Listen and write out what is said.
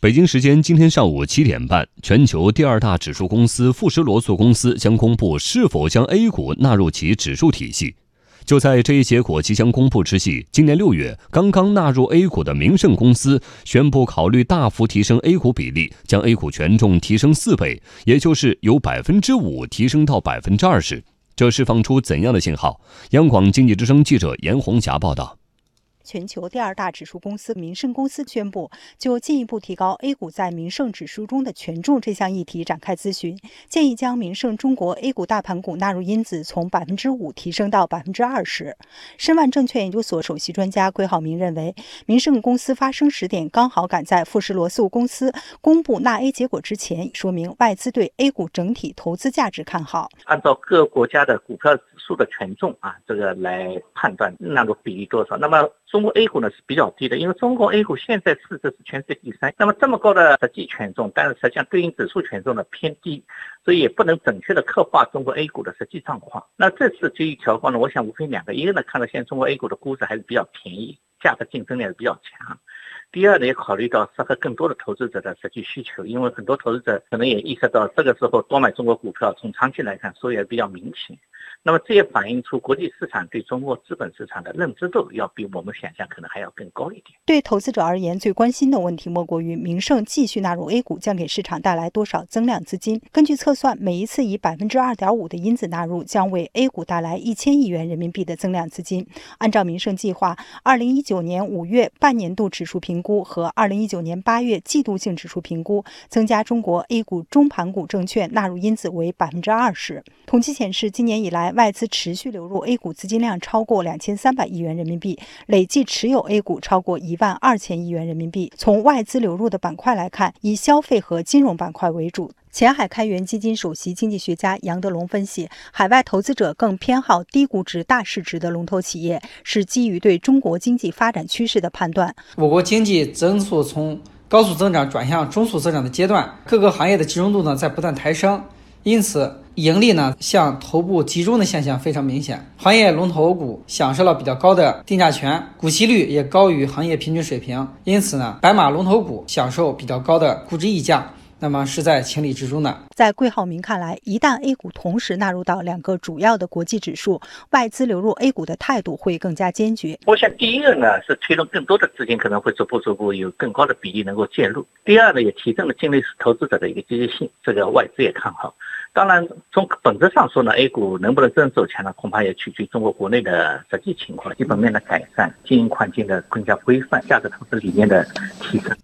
北京时间今天上午七点半，全球第二大指数公司富时罗素公司将公布是否将 A 股纳入其指数体系。就在这一结果即将公布之际，今年六月刚刚纳入 A 股的明晟公司宣布考虑大幅提升 A 股比例，将 A 股权重提升四倍，也就是由百分之五提升到百分之二十。这释放出怎样的信号？央广经济之声记者严红霞报道。全球第二大指数公司明晟公司宣布，就进一步提高 A 股在明晟指数中的权重这项议题展开咨询，建议将明晟中国 A 股大盘股纳入因子从百分之五提升到百分之二十。申万证券研究所首席专家桂浩明认为，明晟公司发生时点刚好赶在富时罗素公司公布纳 A 结果之前，说明外资对 A 股整体投资价值看好。按照各国家的股票指数的权重啊，这个来判断纳入比例多少，那么。中中国 A 股呢是比较低的，因为中国 A 股现在市值是全世界第三。那么这么高的实际权重，但是实际上对应指数权重呢偏低，所以也不能准确的刻画中国 A 股的实际状况。那这次基于调高呢，我想无非两个，一个呢看到现在中国 A 股的估值还是比较便宜，价格竞争力是比较强；第二呢也考虑到适合更多的投资者的实际需求，因为很多投资者可能也意识到这个时候多买中国股票，从长期来看收益也比较明显。那么这也反映出国际市场对中国资本市场的认知度要比我们想象可能还要更高一点。对投资者而言，最关心的问题莫过于明晟继续纳入 A 股将给市场带来多少增量资金。根据测算，每一次以百分之二点五的因子纳入，将为 A 股带来一千亿元人民币的增量资金。按照明晟计划，二零一九年五月半年度指数评估和二零一九年八月季度性指数评估，增加中国 A 股中盘股证券纳入因子为百分之二十。统计显示，今年以来。外资持续流入 A 股资金量超过两千三百亿元人民币，累计持有 A 股超过一万二千亿元人民币。从外资流入的板块来看，以消费和金融板块为主。前海开源基金首席经济学家杨德龙分析，海外投资者更偏好低估值、大市值的龙头企业，是基于对中国经济发展趋势的判断。我国经济增速从高速增长转向中速增长的阶段，各个行业的集中度呢在不断抬升。因此，盈利呢向头部集中的现象非常明显，行业龙头股享受了比较高的定价权，股息率也高于行业平均水平。因此呢，白马龙头股享受比较高的估值溢价，那么是在情理之中的。在桂浩明看来，一旦 A 股同时纳入到两个主要的国际指数，外资流入 A 股的态度会更加坚决。我想，第一个呢是推动更多的资金可能会逐步逐步有更高的比例能够介入；第二呢，也提升了境内投资者的一个积极性，这个外资也看好。当然，从本质上说呢，A 股能不能真正走强呢？恐怕也取决于中国国内的实际情况、基本面的改善、经营环境的更加规范、价值投资理念的提升。